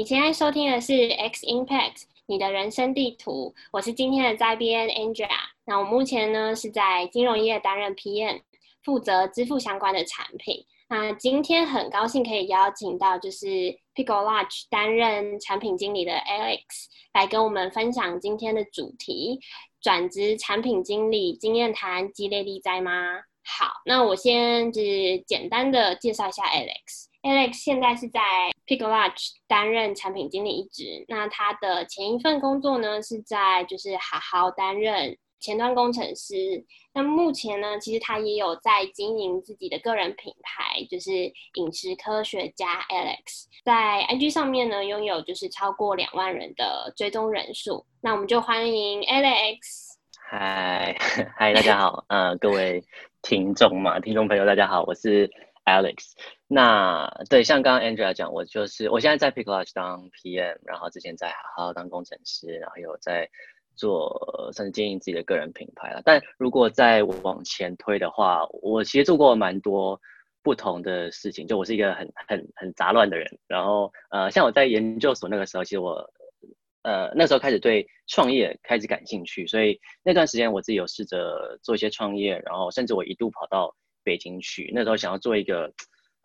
你现在收听的是 X Impact 你的人生地图，我是今天的在编 Angela。那我目前呢是在金融业担任 PM，负责支付相关的产品。那今天很高兴可以邀请到就是 Pickle Lodge 担任产品经理的 Alex 来跟我们分享今天的主题：转职产品经理经验谈，激烈力在吗？好，那我先只简单的介绍一下 Alex。Alex 现在是在 Pickle Lodge 担任产品经理一职。那他的前一份工作呢是在就是好好担任。前端工程师，那目前呢，其实他也有在经营自己的个人品牌，就是饮食科学家 Alex，在 IG 上面呢，拥有就是超过两万人的追踪人数。那我们就欢迎 Alex。嗨，嗨，大家好，呃，各位听众嘛，听众朋友，大家好，我是 Alex。那对，像刚刚 Angela 讲，我就是我现在在 Pick Lodge 当 PM，然后之前在好好当工程师，然后有在。做甚至经营自己的个人品牌了，但如果再往前推的话，我其实做过蛮多不同的事情。就我是一个很很很杂乱的人，然后呃，像我在研究所那个时候，其实我呃那时候开始对创业开始感兴趣，所以那段时间我自己有试着做一些创业，然后甚至我一度跑到北京去，那时候想要做一个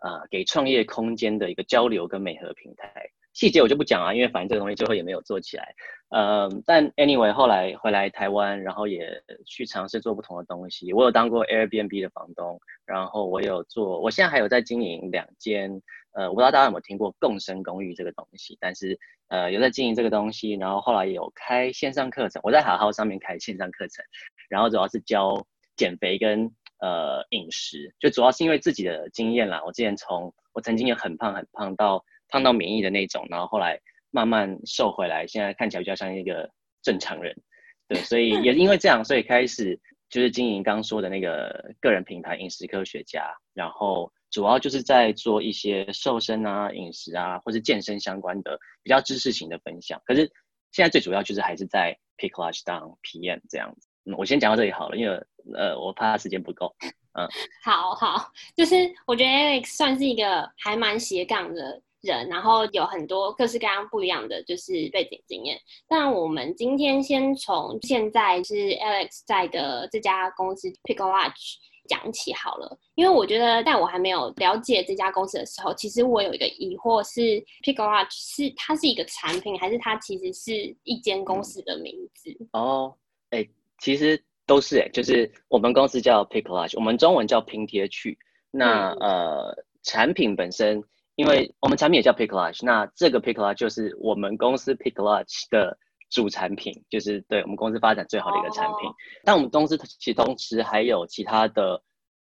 呃给创业空间的一个交流跟美合平台。细节我就不讲啊，因为反正这个东西最后也没有做起来。呃，但 anyway 后来回来台湾，然后也去尝试做不同的东西。我有当过 Airbnb 的房东，然后我有做，我现在还有在经营两间。呃，我不知道大家有没有听过共生公寓这个东西，但是呃有在经营这个东西，然后后来有开线上课程。我在好好上面开线上课程，然后主要是教减肥跟呃饮食，就主要是因为自己的经验啦。我之前从我曾经也很胖很胖到。胖到免疫的那种，然后后来慢慢瘦回来，现在看起来比较像一个正常人，对，所以也因为这样，所以开始就是经营刚说的那个个人品牌饮食科学家，然后主要就是在做一些瘦身啊、饮食啊，或是健身相关的比较知识型的分享。可是现在最主要就是还是在 Pick Lodge 当 PM 这样子。嗯，我先讲到这里好了，因为呃，我怕时间不够。嗯，好好，就是我觉得 Alex 算是一个还蛮斜杠的。人，然后有很多各式各样不一样的就是背景经验。但我们今天先从现在是 Alex 在的这家公司 Pickle Lodge 讲起好了，因为我觉得在我还没有了解这家公司的时候，其实我有一个疑惑是 Pickle Lodge 是它是一个产品，还是它其实是一间公司的名字？哦，哎，其实都是哎，就是我们公司叫 Lodge，我们中文叫拼贴去。那呃，产品本身。因为我们产品也叫 Pick Lodge，那这个 Pick Lodge 就是我们公司 Pick Lodge 的主产品，就是对我们公司发展最好的一个产品。但我们公司其实同时还有其他的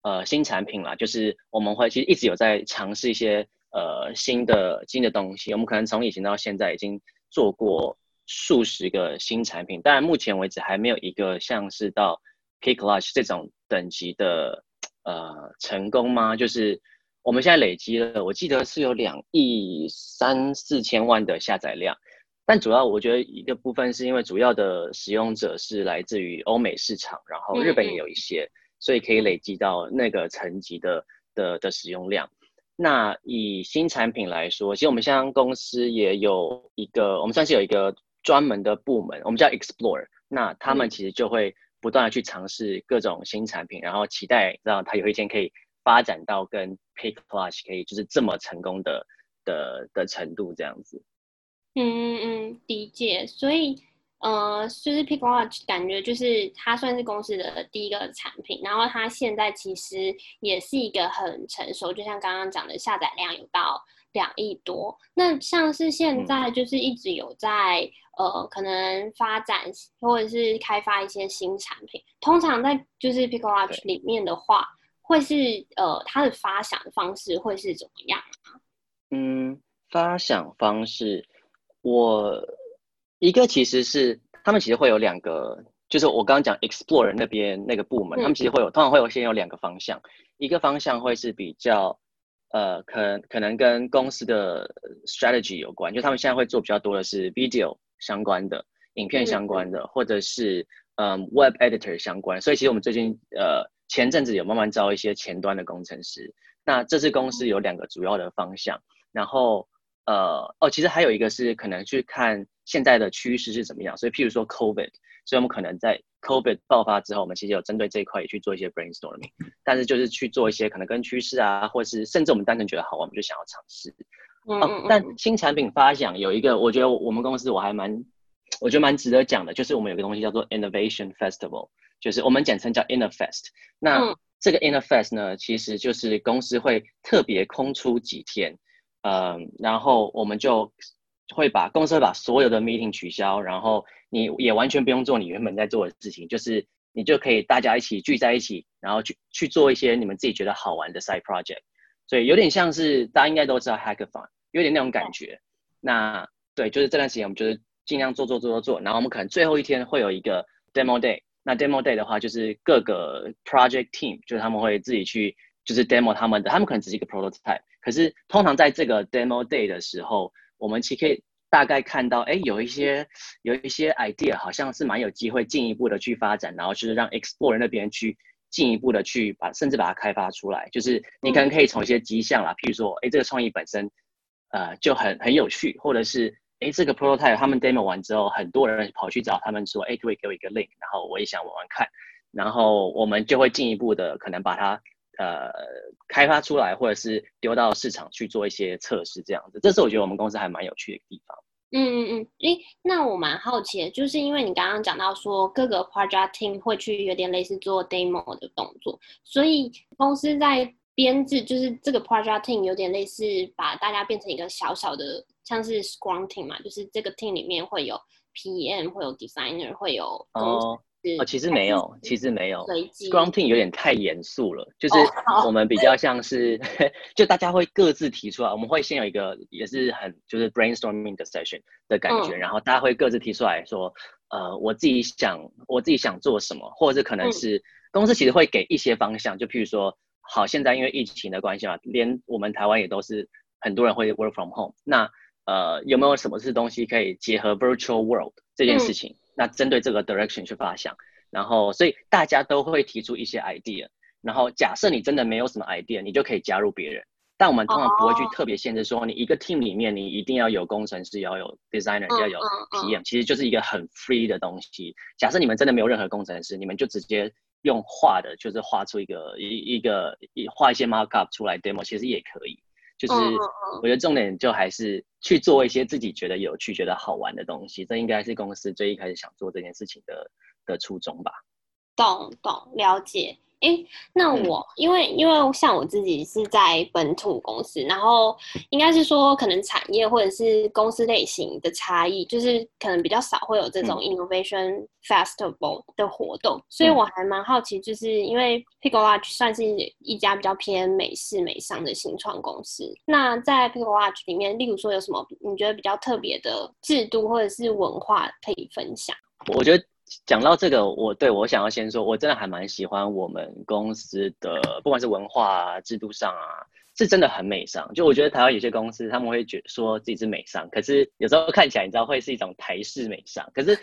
呃新产品啦，就是我们会其实一直有在尝试一些呃新的新的东西。我们可能从以前到现在已经做过数十个新产品，但目前为止还没有一个像是到 kicklash 这种等级的呃成功吗？就是。我们现在累积了，我记得是有两亿三四千万的下载量，但主要我觉得一个部分是因为主要的使用者是来自于欧美市场，然后日本也有一些，所以可以累积到那个层级的的的使用量。那以新产品来说，其实我们现在公司也有一个，我们算是有一个专门的部门，我们叫 Explore，那他们其实就会不断的去尝试各种新产品，然后期待让它有一天可以。发展到跟 Pick Plus 可以就是这么成功的的的程度这样子，嗯嗯嗯，理解。所以呃，就是 Pick Plus 感觉就是它算是公司的第一个产品，然后它现在其实也是一个很成熟，就像刚刚讲的下载量有到两亿多。那像是现在就是一直有在呃可能发展或者是开发一些新产品，通常在就是 pico arch 里面的话。会是呃，它的发想方式会是怎么样嗯，发想方式，我一个其实是他们其实会有两个，就是我刚刚讲 explore 那边那个部门，他们其实会有通常会有先有两个方向，一个方向会是比较呃，可可能跟公司的 strategy 有关，就他们现在会做比较多的是 video 相关的影片相关的，或者是嗯 web editor 相关，所以其实我们最近呃。前阵子有慢慢招一些前端的工程师，那这次公司有两个主要的方向，然后呃，哦，其实还有一个是可能去看现在的趋势是怎么样。所以，譬如说 COVID，所以我们可能在 COVID 爆发之后，我们其实有针对这一块也去做一些 brainstorming。但是就是去做一些可能跟趋势啊，或是甚至我们单纯觉得好玩，我们就想要尝试。哦，但新产品发想有一个，我觉得我们公司我还蛮，我觉得蛮值得讲的，就是我们有个东西叫做 Innovation Festival，就是我们简称叫 InnoFest。那这个 InnoFest 呢，其实就是公司会特别空出几天。嗯，然后我们就会把公司会把所有的 meeting 取消，然后你也完全不用做你原本在做的事情，就是你就可以大家一起聚在一起，然后去去做一些你们自己觉得好玩的 side project，所以有点像是大家应该都知道 hackathon，有点那种感觉。那对，就是这段时间我们就是尽量做做做做做，然后我们可能最后一天会有一个 demo day，那 demo day 的话就是各个 project team 就是他们会自己去就是 demo 他们的，他们可能只是一个 prototype。可是通常在这个 demo day 的时候，我们其实可以大概看到，哎，有一些有一些 idea 好像是蛮有机会进一步的去发展，然后就是让 explore 那边去进一步的去把甚至把它开发出来。就是你可能可以从一些迹象啦，譬如说，哎，这个创意本身，呃，就很很有趣，或者是，哎，这个 prototype 他们 demo 完之后，很多人跑去找他们说，哎，可以给我一个 link，然后我也想玩玩看，然后我们就会进一步的可能把它。呃，开发出来或者是丢到市场去做一些测试，这样子，这是我觉得我们公司还蛮有趣的地方。嗯嗯嗯，诶，那我蛮好奇的，就是因为你刚刚讲到说各个 project team 会去有点类似做 demo 的动作，所以公司在编制，就是这个 project team 有点类似把大家变成一个小小的，像是 scrum team 嘛，就是这个 team 里面会有 PM，会有 designer，会有哦。哦，其实没有，其实没有。Scrum Team 有点太严肃了，就是我们比较像是，就大家会各自提出来，我们会先有一个也是很就是 brainstorming 的 session 的感觉，然后大家会各自提出来说，呃，我自己想我自己想做什么，或者是可能是公司其实会给一些方向，就譬如说，好，现在因为疫情的关系嘛，连我们台湾也都是很多人会 work from home，那呃，有没有什么是东西可以结合 virtual world 这件事情？那针对这个 direction 去发想，然后所以大家都会提出一些 idea，然后假设你真的没有什么 idea，你就可以加入别人。但我们通常不会去特别限制说，你一个 team 里面你一定要有工程师，要有 designer，要有 PM，其实就是一个很 free 的东西。假设你们真的没有任何工程师，你们就直接用画的，就是画出一个一一个一画一些 markup 出来 demo，其实也可以。就是我觉得重点就还是去做一些自己觉得有趣、觉得好玩的东西，这应该是公司最一开始想做这件事情的的初衷吧。懂懂了解。哎，那我因为因为像我自己是在本土公司，然后应该是说可能产业或者是公司类型的差异，就是可能比较少会有这种 innovation festival 的活动，所以我还蛮好奇，就是因为 Pickle Lodge 算是一家比较偏美式美商的新创公司，那在 Pickle Lodge 里面，例如说有什么你觉得比较特别的制度或者是文化可以分享？我觉得。讲到这个，我对我想要先说，我真的还蛮喜欢我们公司的，不管是文化啊制度上啊，是真的很美商。就我觉得台湾有些公司他们会觉说自己是美商，可是有时候看起来你知道会是一种台式美商。可是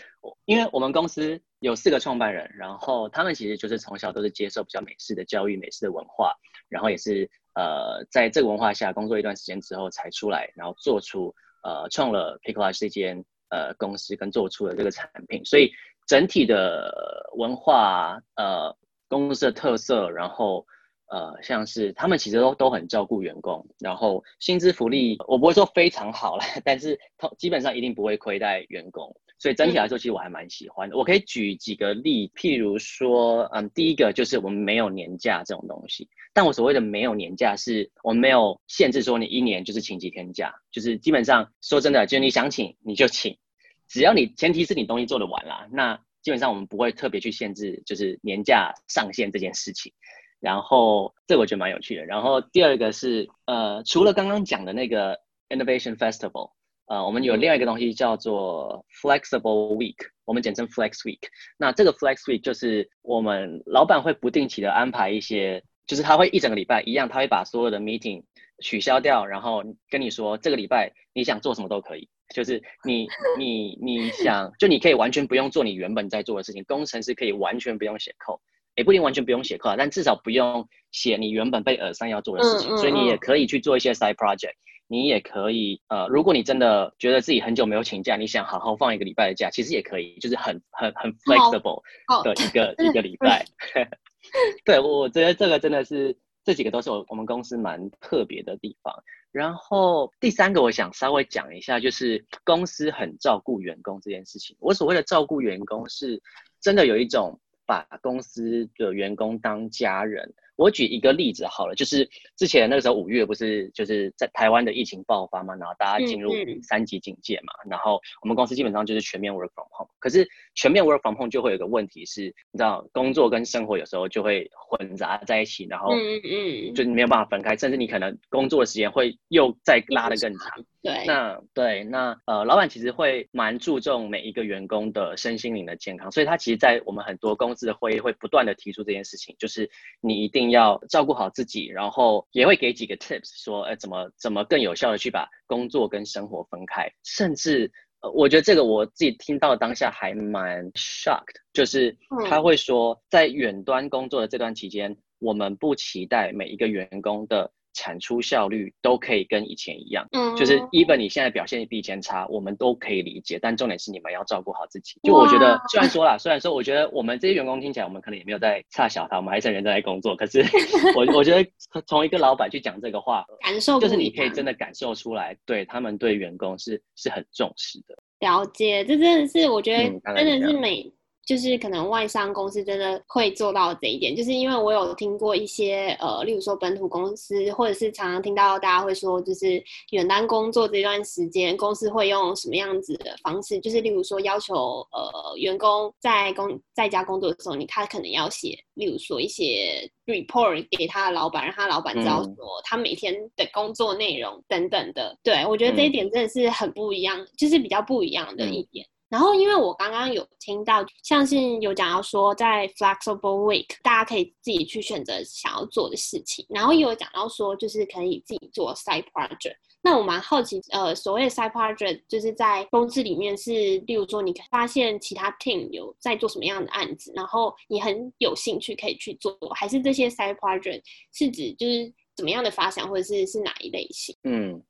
因为我们公司有四个创办人，然后他们其实就是从小都是接受比较美式的教育、美式的文化，然后也是呃在这个文化下工作一段时间之后才出来，然后做出呃创了 Pickle 这间呃公司跟做出了这个产品，所以。整体的文化，呃，公司的特色，然后，呃，像是他们其实都都很照顾员工，然后薪资福利，我不会说非常好了，但是基本上一定不会亏待员工，所以整体来说，其实我还蛮喜欢的。我可以举几个例，譬如说，嗯，第一个就是我们没有年假这种东西，但我所谓的没有年假，是我们没有限制说你一年就是请几天假，就是基本上说真的，就是你想请你就请。只要你前提是你东西做得完啦，那基本上我们不会特别去限制，就是年假上限这件事情。然后这我觉得蛮有趣的。然后第二个是，呃，除了刚刚讲的那个 Innovation Festival，呃，我们有另外一个东西叫做 Flexible Week，我们简称 Flex Week。那这个 Flex Week 就是我们老板会不定期的安排一些，就是他会一整个礼拜一样，他会把所有的 meeting 取消掉，然后跟你说这个礼拜你想做什么都可以。就是你你你想，就你可以完全不用做你原本在做的事情。工程师可以完全不用写 code，也不一定完全不用写 code，但至少不用写你原本被耳上要做的事情。所以你也可以去做一些 side project，你也可以，呃，如果你真的觉得自己很久没有请假，你想好好放一个礼拜的假，其实也可以，就是很很很 flexible 的一个一个礼拜。对，我觉得这个真的是这几个都是我我们公司蛮特别的地方。然后第三个，我想稍微讲一下，就是公司很照顾员工这件事情。我所谓的照顾员工，是真的有一种把公司的员工当家人。我举一个例子好了，就是之前那个时候五月不是就是在台湾的疫情爆发嘛，然后大家进入三级警戒嘛，然后我们公司基本上就是全面 work from home。可是全面 work from home 就会有个问题是，你知道工作跟生活有时候就会混杂在一起，然后嗯嗯，就没有办法分开，甚至你可能工作的时间会又再拉得更长。对，那对那呃，老板其实会蛮注重每一个员工的身心灵的健康，所以他其实，在我们很多公司的会议会不断的提出这件事情，就是你一定要照顾好自己，然后也会给几个 tips，说呃怎么怎么更有效的去把工作跟生活分开，甚至呃，我觉得这个我自己听到当下还蛮 shocked，就是他会说在远端工作的这段期间，我们不期待每一个员工的。产出效率都可以跟以前一样，嗯，就是 even 你现在表现比以前差，我们都可以理解。但重点是你们要照顾好自己。就我觉得，虽然说啦，虽然说，我觉得我们这些员工听起来，我们可能也没有在差小他，我们还是很认真在工作。可是 我我觉得从一个老板去讲这个话，感受就是你可以真的感受出来，对他们对员工是是很重视的。了解，这真的是我觉得真的是每。就是可能外商公司真的会做到这一点，就是因为我有听过一些呃，例如说本土公司，或者是常常听到大家会说，就是远端工作这段时间，公司会用什么样子的方式？就是例如说要求呃员工在工在家工作的时候，你他可能要写，例如说一些 report 给他的老板，让他老板知道说他每天的工作内容等等的。对我觉得这一点真的是很不一样，就是比较不一样的一点。然后，因为我刚刚有听到，像是有讲到说，在 flexible week，大家可以自己去选择想要做的事情。然后也有讲到说，就是可以自己做 side project。那我蛮好奇，呃，所谓 side project，就是在公司里面是，例如说，你发现其他 team 有在做什么样的案子，然后你很有兴趣可以去做，还是这些 side project 是指就是怎么样的发想，或者是是哪一类型？嗯。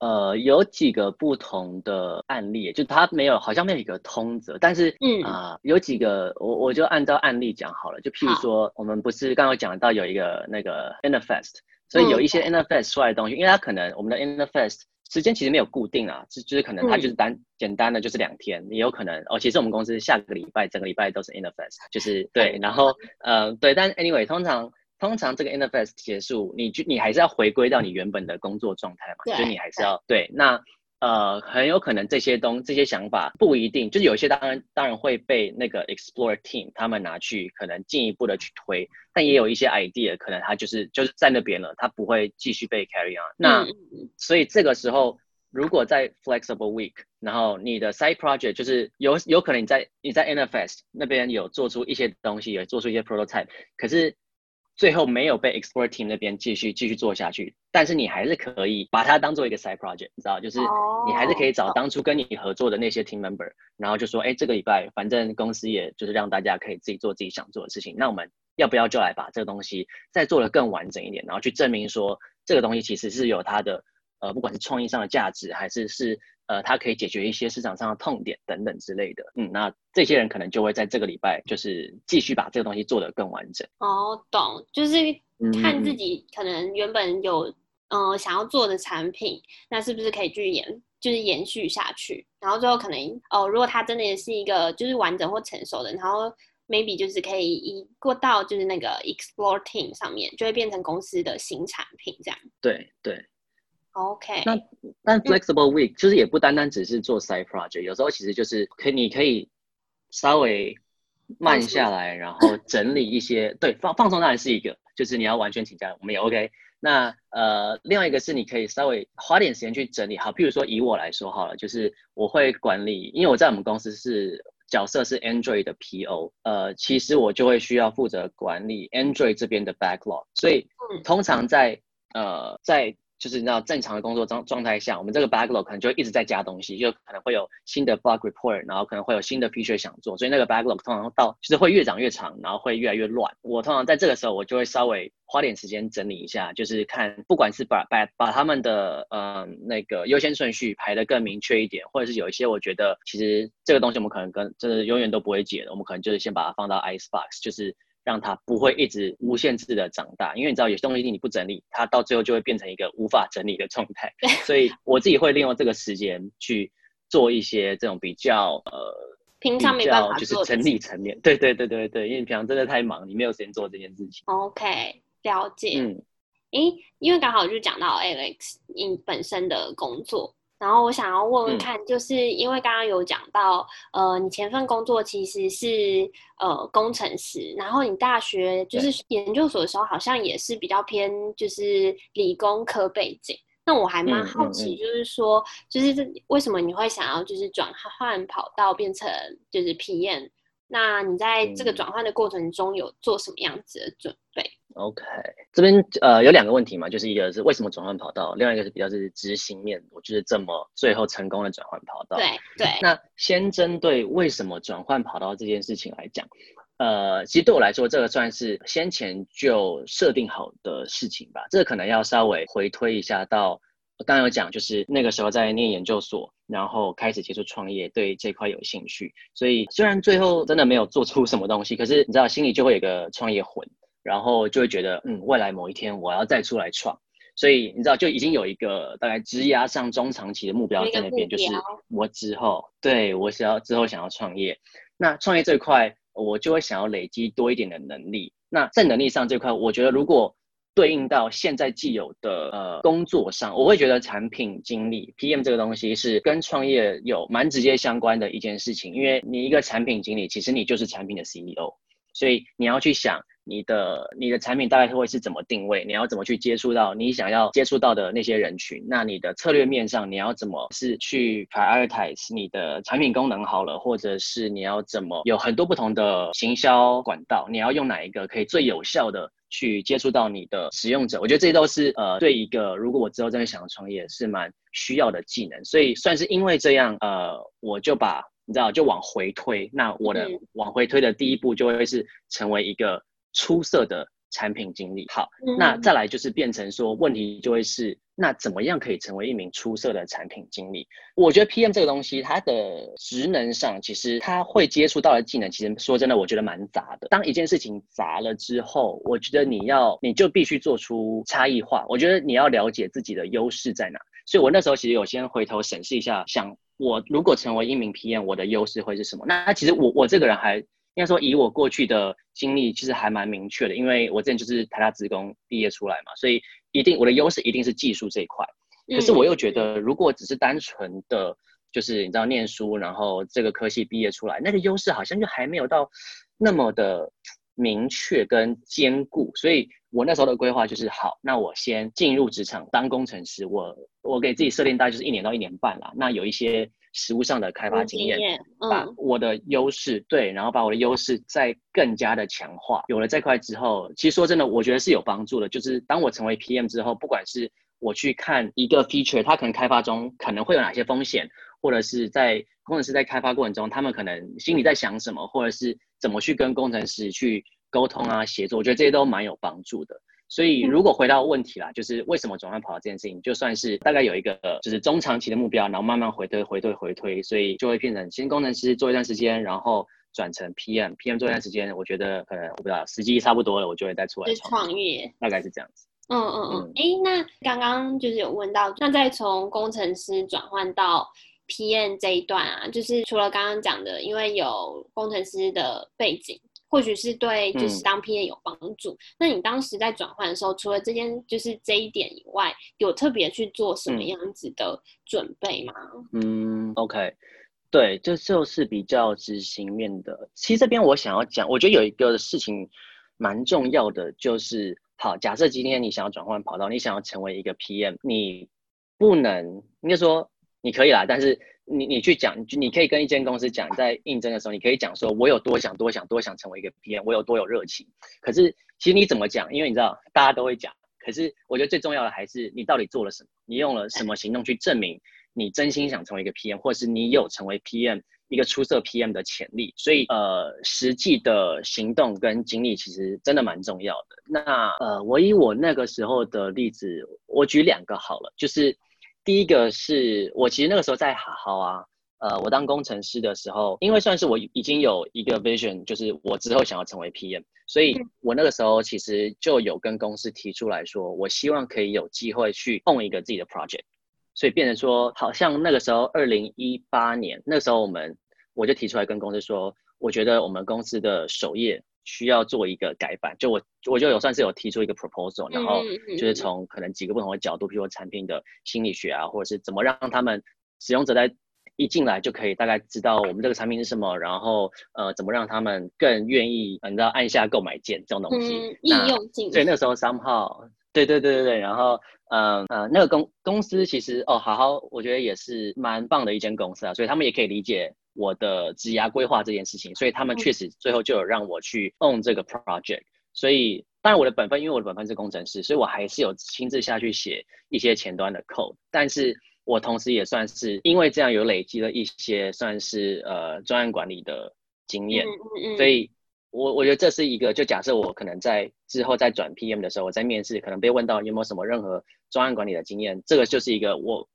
呃，有几个不同的案例，就它没有，好像没有一个通则，但是，嗯啊，有几个，我我就按照案例讲好了。就譬如说，我们不是刚刚讲到有一个那个 interface，所以有一些 interface 出来的东西，因为它可能我们的 interface 时间其实没有固定啊，就就是可能它就是单简单的就是两天，也有可能哦，其实我们公司下个礼拜整个礼拜都是 interface，就是对，然后呃对，但 Anyway 通常。通常这个 interface 结束，你就你还是要回归到你原本的工作状态嘛，所以你还是要对。那呃，很有可能这些东这些想法不一定，就是有些当然当然会被那个 explore team 他们拿去可能进一步的去推，但也有一些 idea 可能它就是就是在那边了，它不会继续被 carry on。那所以这个时候，如果在 flexible week，然后你的 side project 就是有有可能你在你在 interface 那边有做出一些东西，有做出一些 prototype，可是。最后没有被 export team 那边继续继续做下去，但是你还是可以把它当做一个 side project，你知道，就是你还是可以找当初跟你合作的那些 team member，然后就说，哎，这个礼拜反正公司也就是让大家可以自己做自己想做的事情，那我们要不要就来把这个东西再做的更完整一点，然后去证明说这个东西其实是有它的。呃，不管是创意上的价值，还是是呃，它可以解决一些市场上的痛点等等之类的，嗯，那这些人可能就会在这个礼拜就是继续把这个东西做得更完整。哦，懂，就是看自己可能原本有呃想要做的产品，那是不是可以去延，就是延续下去，然后最后可能哦，如果它真的是一个就是完整或成熟的，然后 maybe 就是可以移过到就是那个 explore team 上面，就会变成公司的新产品这样。对对。OK，那但 flexible week 就是也不单单只是做 side project，有时候其实就是可你可以稍微慢下来，然后整理一些 对放放松当然是一个，就是你要完全请假，我们也 OK。那呃，另外一个是你可以稍微花点时间去整理好，譬如说以我来说好了，就是我会管理，因为我在我们公司是角色是 Android 的 PO，呃，其实我就会需要负责管理 Android 这边的 backlog，所以通常在呃在就是你知道正常的工作状状态下，我们这个 backlog 可能就一直在加东西，就可能会有新的 bug report，然后可能会有新的 feature 想做，所以那个 backlog 通常到就是会越长越长，然后会越来越乱。我通常在这个时候，我就会稍微花点时间整理一下，就是看不管是把把把他们的嗯那个优先顺序排得更明确一点，或者是有一些我觉得其实这个东西我们可能跟就是永远都不会解的，我们可能就是先把它放到 ice box，就是。让它不会一直无限制的长大，因为你知道有些东西你不整理，它到最后就会变成一个无法整理的状态。所以我自己会利用这个时间去做一些这种比较呃，平常没办法就是整理层面。对对对对对，因为你平常真的太忙，你没有时间做这件事情。OK，了解。嗯，诶，因为刚好就讲到 Alex 你本身的工作。然后我想要问问看，就是因为刚刚有讲到，呃，你前份工作其实是呃工程师，然后你大学就是研究所的时候，好像也是比较偏就是理工科背景。那我还蛮好奇，就是说，就是这为什么你会想要就是转换跑道变成就是 PM？那你在这个转换的过程中有做什么样子的准备？OK，这边呃有两个问题嘛，就是一个是为什么转换跑道，另外一个是比较是执行面，我就是这么最后成功的转换跑道。对对。那先针对为什么转换跑道这件事情来讲，呃，其实对我来说，这个算是先前就设定好的事情吧。这个可能要稍微回推一下到，我刚刚有讲，就是那个时候在念研究所，然后开始接触创业，对这块有兴趣，所以虽然最后真的没有做出什么东西，可是你知道心里就会有个创业魂。然后就会觉得，嗯，未来某一天我要再出来创，所以你知道，就已经有一个大概枝压上中长期的目标在那边，就是我之后，对我想要之后想要创业。那创业这块，我就会想要累积多一点的能力。那在能力上这块，我觉得如果对应到现在既有的呃工作上，我会觉得产品经理 PM 这个东西是跟创业有蛮直接相关的一件事情，因为你一个产品经理，其实你就是产品的 CEO，所以你要去想。你的你的产品大概会是怎么定位？你要怎么去接触到你想要接触到的那些人群？那你的策略面上你要怎么是去 prioritize 你的产品功能好了，或者是你要怎么有很多不同的行销管道？你要用哪一个可以最有效的去接触到你的使用者？我觉得这些都是呃对一个如果我之后真的想要创业是蛮需要的技能。所以算是因为这样呃我就把你知道就往回推，那我的往回推的第一步就会是成为一个。出色的产品经理，好，那再来就是变成说，问题就会是，那怎么样可以成为一名出色的产品经理？我觉得 PM 这个东西，它的职能上，其实它会接触到的技能，其实说真的，我觉得蛮杂的。当一件事情杂了之后，我觉得你要，你就必须做出差异化。我觉得你要了解自己的优势在哪。所以我那时候其实有先回头审视一下，想我如果成为一名 PM，我的优势会是什么？那其实我我这个人还。应该说，以我过去的经历，其实还蛮明确的。因为我之前就是台大职工毕业出来嘛，所以一定我的优势一定是技术这一块。可是我又觉得，如果只是单纯的，就是你知道念书，然后这个科系毕业出来，那个优势好像就还没有到那么的明确跟坚固。所以我那时候的规划就是，好，那我先进入职场当工程师。我我给自己设定大概就是一年到一年半啦。那有一些。实物上的开发经验，把我的优势对，然后把我的优势再更加的强化。有了这块之后，其实说真的，我觉得是有帮助的。就是当我成为 PM 之后，不管是我去看一个 feature，它可能开发中可能会有哪些风险，或者是在工程师在开发过程中，他们可能心里在想什么，或者是怎么去跟工程师去沟通啊、协作，我觉得这些都蛮有帮助的。所以，如果回到问题啦，就是为什么转换跑道这件事情，就算是大概有一个就是中长期的目标，然后慢慢回推、回推、回推，所以就会变成先工程师做一段时间，然后转成 PM，PM 做一段时间，我觉得可能我不知道时机差不多了，我就会再出来创业，大概是这样子。嗯嗯嗯。哎，那刚刚就是有问到，那再从工程师转换到 PM 这一段啊，就是除了刚刚讲的，因为有工程师的背景。或许是对，就是当 PM 有帮助。那你当时在转换的时候，除了这件就是这一点以外，有特别去做什么样子的准备吗？嗯，OK，对，这就是比较执行面的。其实这边我想要讲，我觉得有一个事情蛮重要的，就是好，假设今天你想要转换跑道，你想要成为一个 PM，你不能应该说你可以啦，但是。你你去讲，你可以跟一间公司讲，在应征的时候，你可以讲说，我有多想多想多想成为一个 PM，我有多有热情。可是其实你怎么讲？因为你知道大家都会讲，可是我觉得最重要的还是你到底做了什么，你用了什么行动去证明你真心想成为一个 PM，或是你有成为 PM 一个出色 PM 的潜力。所以呃，实际的行动跟经历其实真的蛮重要的。那呃，我以我那个时候的例子，我举两个好了，就是第一个是我其实那个时候在好好啊。呃，我当工程师的时候，因为算是我已经有一个 vision，就是我之后想要成为 PM，所以我那个时候其实就有跟公司提出来说，我希望可以有机会去 own 一个自己的 project，所以变成说，好像那个时候二零一八年，那时候我们我就提出来跟公司说，我觉得我们公司的首页需要做一个改版，就我我就有算是有提出一个 proposal，然后就是从可能几个不同的角度，比如说产品的心理学啊，或者是怎么让他们使用者在一进来就可以大概知道我们这个产品是什么，然后呃怎么让他们更愿意，你知道按下购买键这种东西，应用进。对，那时候 somehow，，对对对对对，然后嗯呃那个公公司其实哦好好，我觉得也是蛮棒的一间公司啊，所以他们也可以理解我的职涯规划这件事情，所以他们确实最后就有让我去 own 这个 project，所以当然我的本分，因为我的本分是工程师，所以我还是有亲自下去写一些前端的 code，但是。我同时也算是因为这样有累积了一些算是呃专案管理的经验，所以我我觉得这是一个就假设我可能在之后在转 PM 的时候，我在面试可能被问到有没有什么任何专案管理的经验，这个就是一个我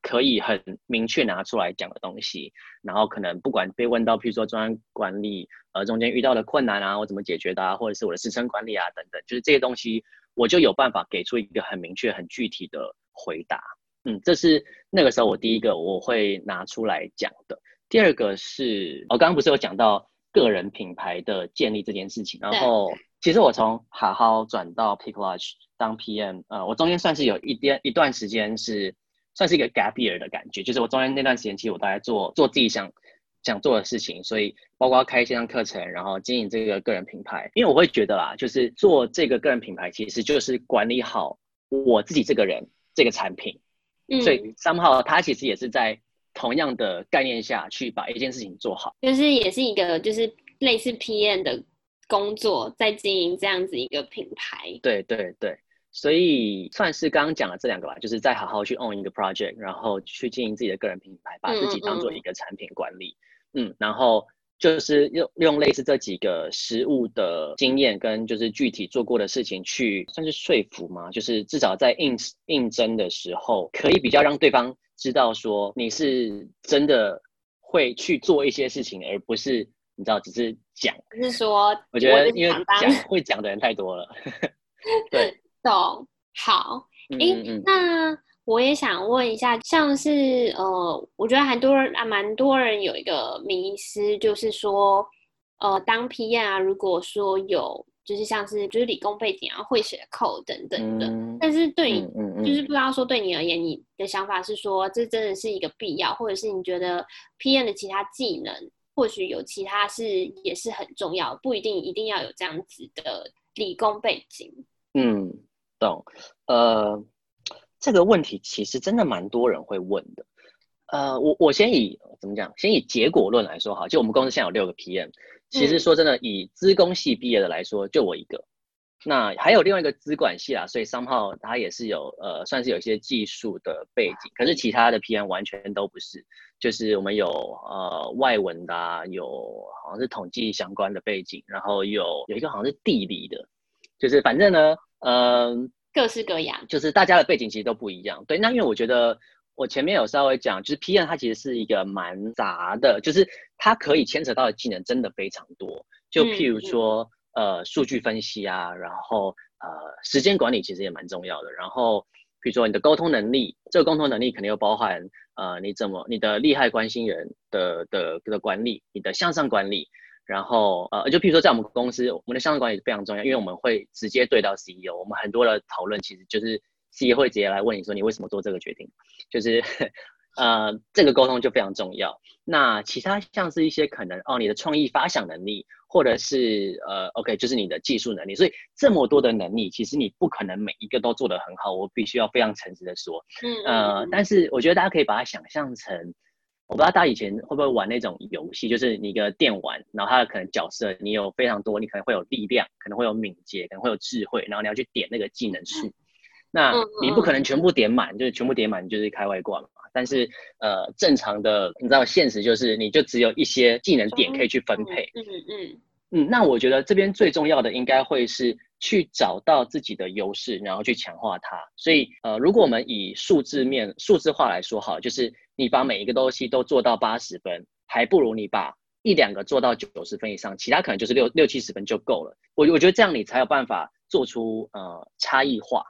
可以很明确拿出来讲的东西。然后可能不管被问到，譬如说专案管理呃中间遇到的困难啊，我怎么解决的啊，或者是我的时程管理啊等等，就是这些东西我就有办法给出一个很明确、很具体的回答。嗯，这是那个时候我第一个我会拿出来讲的。第二个是我刚刚不是有讲到个人品牌的建立这件事情，然后其实我从好好转到 Pick Lodge 当 PM，呃，我中间算是有一点一段时间是算是一个 gap year 的感觉，就是我中间那段时间其实我大概做做自己想想做的事情，所以包括开线上课程，然后经营这个个人品牌，因为我会觉得啦，就是做这个个人品牌其实就是管理好我自己这个人这个产品。嗯所以三号他其实也是在同样的概念下去把一件事情做好，就是也是一个就是类似 PM 的工作，在经营这样子一个品牌。对对对，所以算是刚刚讲了这两个吧，就是再好好去 own 一个 project，然后去经营自己的个人品牌，把自己当做一个产品管理。嗯，然后。就是用用类似这几个实物的经验跟就是具体做过的事情去算是说服嘛，就是至少在应应征的时候，可以比较让对方知道说你是真的会去做一些事情，而不是你知道只是讲。是说，我觉得因为讲会讲的人太多了。对，懂。好，哎，那。我也想问一下，像是呃，我觉得很多人啊，蛮多人有一个迷思，就是说，呃，当 PM 啊，如果说有就是像是就是理工背景啊，会写 code 等等的，但是对你就是不知道说对你而言，你的想法是说这真的是一个必要，或者是你觉得 PM 的其他技能或许有其他是也是很重要，不一定一定要有这样子的理工背景。嗯，懂，呃。这个问题其实真的蛮多人会问的，呃，我我先以怎么讲，先以结果论来说哈，就我们公司现在有六个 PM，其实说真的，以资工系毕业的来说，就我一个，那还有另外一个资管系啊，所以商号它也是有呃，算是有一些技术的背景，可是其他的 PM 完全都不是，就是我们有呃外文的，有好像是统计相关的背景，然后有有一个好像是地理的，就是反正呢，嗯。各式各样，就是大家的背景其实都不一样。对，那因为我觉得我前面有稍微讲，就是 PM 它其实是一个蛮杂的，就是它可以牵扯到的技能真的非常多。就譬如说，呃，数据分析啊，然后呃，时间管理其实也蛮重要的。然后，比如说你的沟通能力，这个沟通能力肯定又包含呃，你怎么你的利害关心人的的的管理，你的向上管理。然后，呃，就譬如说，在我们公司，我们的项目管理非常重要，因为我们会直接对到 CEO，我们很多的讨论其实就是 CEO 会直接来问你说，你为什么做这个决定？就是，呃，这个沟通就非常重要。那其他像是一些可能，哦，你的创意发想能力，或者是呃，OK，就是你的技术能力。所以这么多的能力，其实你不可能每一个都做得很好。我必须要非常诚实的说，嗯，呃，但是我觉得大家可以把它想象成。我不知道大家以前会不会玩那种游戏，就是你一个电玩，然后它的可能角色你有非常多，你可能会有力量，可能会有敏捷，可能会有智慧，然后你要去点那个技能树。那你不可能全部点满，就是全部点满就是开外挂嘛。但是呃，正常的你知道，现实就是你就只有一些技能点可以去分配。嗯嗯嗯。那我觉得这边最重要的应该会是去找到自己的优势，然后去强化它。所以呃，如果我们以数字面数字化来说，好，就是你把每一个东西都做到八十分，还不如你把一两个做到九十分以上，其他可能就是六六七十分就够了。我我觉得这样你才有办法做出呃差异化。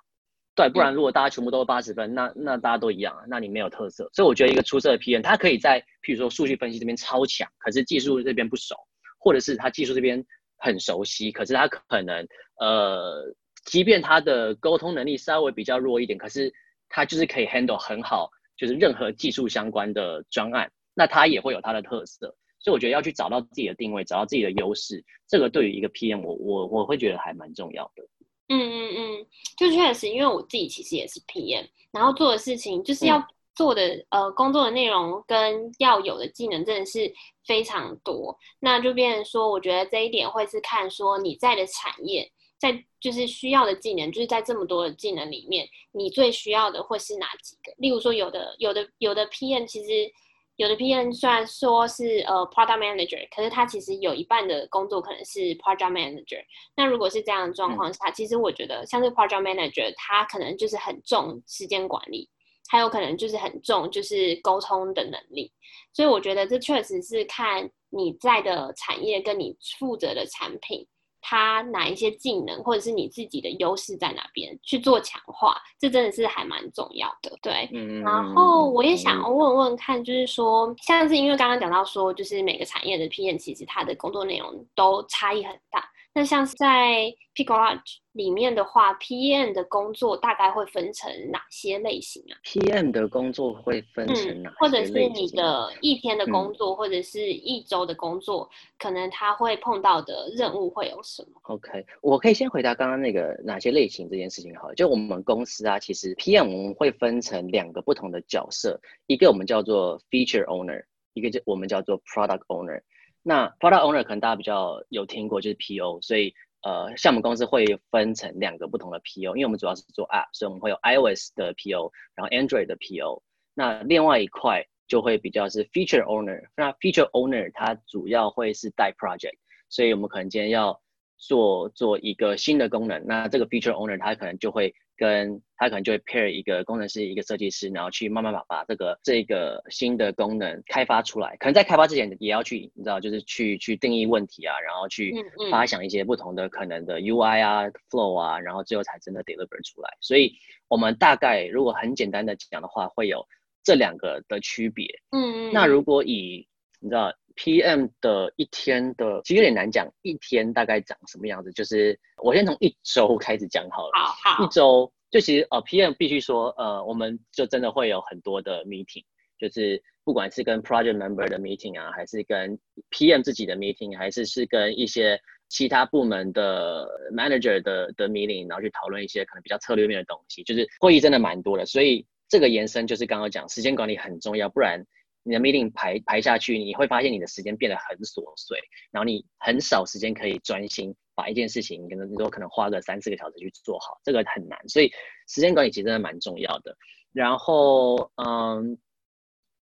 对，不然如果大家全部都是八十分，那那大家都一样啊，那你没有特色。所以我觉得一个出色的 PM，他可以在譬如说数据分析这边超强，可是技术这边不熟，或者是他技术这边很熟悉，可是他可能呃，即便他的沟通能力稍微比较弱一点，可是他就是可以 handle 很好，就是任何技术相关的专案，那它也会有它的特色。所以我觉得要去找到自己的定位，找到自己的优势，这个对于一个 PM，我我我会觉得还蛮重要的。嗯嗯嗯，就确实，因为我自己其实也是 PM，然后做的事情就是要做的呃工作的内容跟要有的技能真的是非常多，那就变成说，我觉得这一点会是看说你在的产业，在就是需要的技能，就是在这么多的技能里面，你最需要的会是哪几个？例如说，有的有的有的 PM 其实。有的 PM 虽然说是呃 product manager，可是他其实有一半的工作可能是 project manager。那如果是这样的状况下，其实我觉得像是 project manager，他可能就是很重时间管理，还有可能就是很重就是沟通的能力。所以我觉得这确实是看你在的产业跟你负责的产品。他哪一些技能，或者是你自己的优势在哪边去做强化，这真的是还蛮重要的。对，然后我也想要问问看，就是说，像是因为刚刚讲到说，就是每个产业的 PM 其实他的工作内容都差异很大。那像是在 p i c o l a g e 里面的话，PM 的工作大概会分成哪些类型啊？PM 的工作会分成哪？或者是你的一天的工作，或者是一周的工作，可能他会碰到的任务会有什么？OK，我可以先回答刚刚那个哪些类型这件事情好。就我们公司啊，其实 PM 我们会分成两个不同的角色，一个我们叫做 Feature Owner，一个就我们叫做 Product Owner。那 product owner 可能大家比较有听过，就是 PO，所以呃，像我们公司会分成两个不同的 PO，因为我们主要是做 App，所以我们会有 iOS 的 PO，然后 Android 的 PO。那另外一块就会比较是 feature owner，那 feature owner 它主要会是带 project，所以我们可能今天要做做一个新的功能，那这个 feature owner 它可能就会。跟他可能就会 pair 一个工程师，一个设计师，然后去慢慢把把这个这个新的功能开发出来。可能在开发之前，也要去你知道，就是去去定义问题啊，然后去发想一些不同的可能的 UI 啊、flow 啊，然后最后才真的 deliver 出来。所以，我们大概如果很简单的讲的话，会有这两个的区别。嗯嗯。那如果以你知道 PM 的一天的，其实有点难讲，一天大概长什么样子？就是我先从一周开始讲好了。好好。一周就其实呃，PM 必须说呃，我们就真的会有很多的 meeting，就是不管是跟 project member 的 meeting 啊，还是跟 PM 自己的 meeting，还是是跟一些其他部门的 manager 的的 meeting，然后去讨论一些可能比较策略面的东西。就是会议真的蛮多的，所以这个延伸就是刚刚讲时间管理很重要，不然。你的 meeting 排排下去，你会发现你的时间变得很琐碎，然后你很少时间可以专心把一件事情，可能你说可能花个三四个小时去做好，这个很难。所以时间管理其实真的蛮重要的。然后，嗯，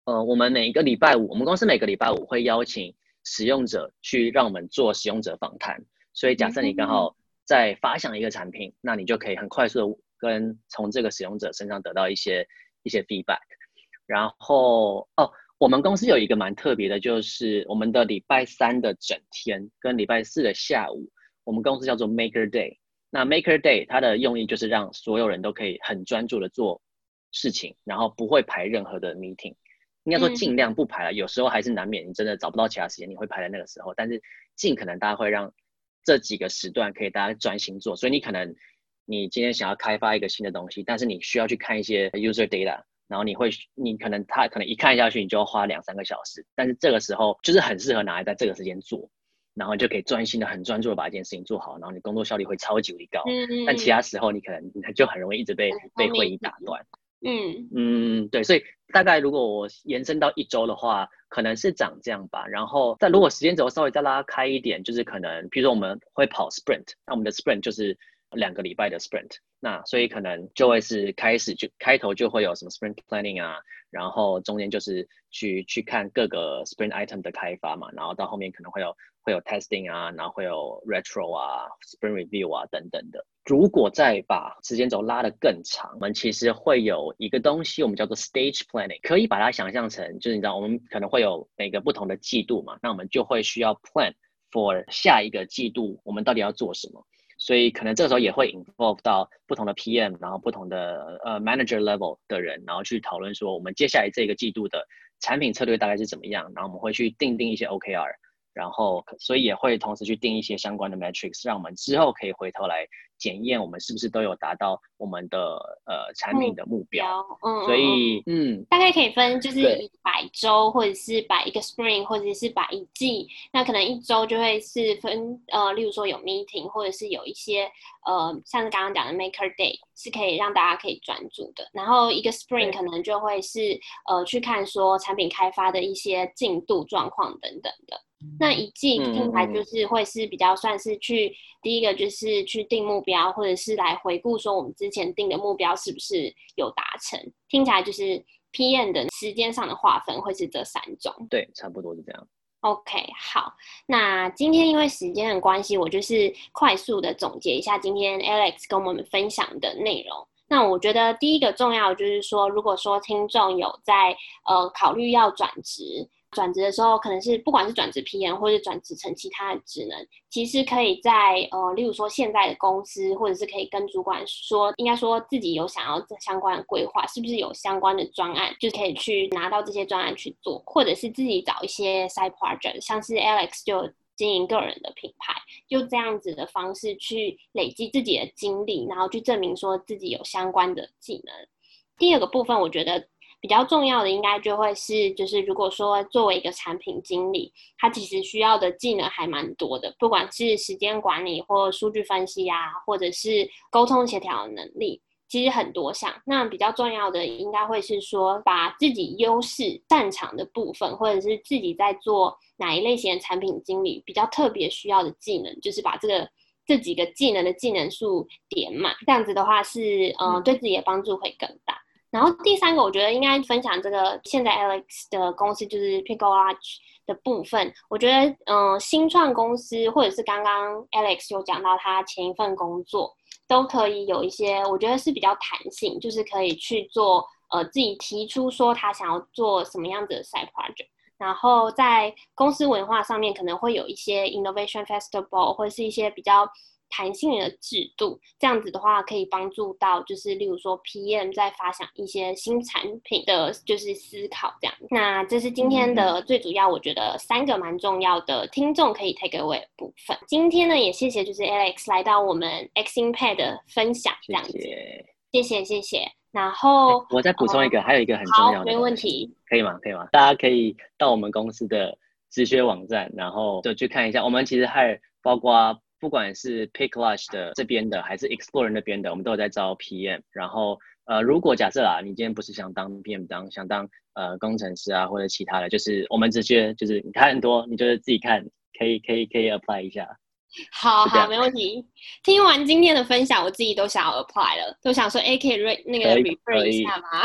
呃，我们每一个礼拜五，我们公司每个礼拜五会邀请使用者去让我们做使用者访谈。所以假设你刚好在发想一个产品，那你就可以很快速的跟从这个使用者身上得到一些一些 feedback。然后，哦。我们公司有一个蛮特别的，就是我们的礼拜三的整天跟礼拜四的下午，我们公司叫做 Maker Day。那 Maker Day 它的用意就是让所有人都可以很专注的做事情，然后不会排任何的 meeting。应该说尽量不排了，有时候还是难免你真的找不到其他时间，你会排在那个时候。但是尽可能大家会让这几个时段可以大家专心做。所以你可能你今天想要开发一个新的东西，但是你需要去看一些 user data。然后你会，你可能他可能一看下去，你就要花两三个小时。但是这个时候就是很适合拿来在这个时间做，然后就可以专心的、很专注的把一件事情做好，然后你工作效率会超级无敌高。嗯但其他时候你可能就很容易一直被被会议打断。嗯嗯，对。所以大概如果我延伸到一周的话，可能是长这样吧。然后但如果时间轴稍微再拉开一点，就是可能，比如说我们会跑 sprint，那我们的 sprint 就是两个礼拜的 sprint。那所以可能就会是开始就开头就会有什么 sprint planning 啊，然后中间就是去去看各个 sprint item 的开发嘛，然后到后面可能会有会有 testing 啊，然后会有 retro 啊，sprint review 啊等等的。如果再把时间轴拉得更长，我们其实会有一个东西，我们叫做 stage planning，可以把它想象成就是你知道我们可能会有每个不同的季度嘛，那我们就会需要 plan for 下一个季度我们到底要做什么。所以可能这时候也会 involve 到不同的 PM，然后不同的呃 manager level 的人，然后去讨论说我们接下来这个季度的产品策略大概是怎么样，然后我们会去定定一些 OKR，然后所以也会同时去定一些相关的 metrics，让我们之后可以回头来。检验我们是不是都有达到我们的呃产品的目标，嗯，所以嗯，大概可以分就是一百周，或者是把一个 spring，或者是把一季，那可能一周就会是分呃，例如说有 meeting，或者是有一些呃，像是刚刚讲的 maker day，是可以让大家可以专注的。然后一个 spring 可能就会是呃去看说产品开发的一些进度状况等等的。那一季听来就是会是比较算是去第一个就是去定目标，或者是来回顾说我们之前定的目标是不是有达成。听起来就是 PM 的时间上的划分会是这三种。对，差不多是这样。OK，好，那今天因为时间的关系，我就是快速的总结一下今天 Alex 跟我们分享的内容。那我觉得第一个重要就是说，如果说听众有在呃考虑要转职。转职的时候，可能是不管是转职 PM 或者转职成其他的职能，其实可以在呃，例如说现在的公司，或者是可以跟主管说，应该说自己有想要相关的规划，是不是有相关的专案，就可以去拿到这些专案去做，或者是自己找一些 side project，像是 Alex 就经营个人的品牌，就这样子的方式去累积自己的经历，然后去证明说自己有相关的技能。第二个部分，我觉得。比较重要的应该就会是，就是如果说作为一个产品经理，他其实需要的技能还蛮多的，不管是时间管理或数据分析啊，或者是沟通协调的能力，其实很多项。那比较重要的应该会是说，把自己优势擅长的部分，或者是自己在做哪一类型的产品经理比较特别需要的技能，就是把这个这几个技能的技能数点满，这样子的话是，嗯，对自己的帮助会更大。然后第三个，我觉得应该分享这个现在 Alex 的公司就是 Pickle Arch 的部分。我觉得，嗯，新创公司或者是刚刚 Alex 有讲到他前一份工作，都可以有一些，我觉得是比较弹性，就是可以去做，呃，自己提出说他想要做什么样的 side project，然后在公司文化上面可能会有一些 innovation festival 或是一些比较。弹性的制度，这样子的话可以帮助到，就是例如说 PM 在发想一些新产品的就是思考这样。那这是今天的最主要，我觉得三个蛮重要的听众可以 take away 的部分。今天呢，也谢谢就是 Alex 来到我们 X Impact 的分享这样子，谢谢谢谢。然后我再补充一个，还有一个很重要的，没问题，可以吗？可以吗？大家可以到我们公司的直学网站，然后就去看一下，我们其实还包括。不管是 Pick Lush 的这边的，还是 Explore 那边的，我们都有在招 PM。然后，呃，如果假设啊，你今天不是想当 PM，当想当呃工程师啊，或者其他的，就是我们直接就是你看很多，你就是自己看，可以可以可以 apply 一下。好好，没问题。听完今天的分享，我自己都想要 apply 了，都想说，哎，可以 re 那个 refer 一下吗？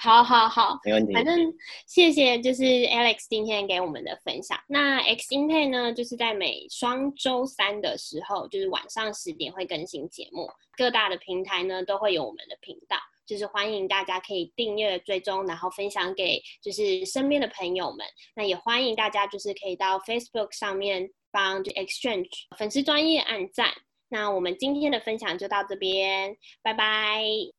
好 好好，没问题。反正谢谢，就是 Alex 今天给我们的分享。那 X Impact 呢，就是在每双周三的时候，就是晚上十点会更新节目。各大的平台呢都会有我们的频道，就是欢迎大家可以订阅、追踪，然后分享给就是身边的朋友们。那也欢迎大家就是可以到 Facebook 上面帮就 Exchange 粉丝专业按赞。那我们今天的分享就到这边，拜拜。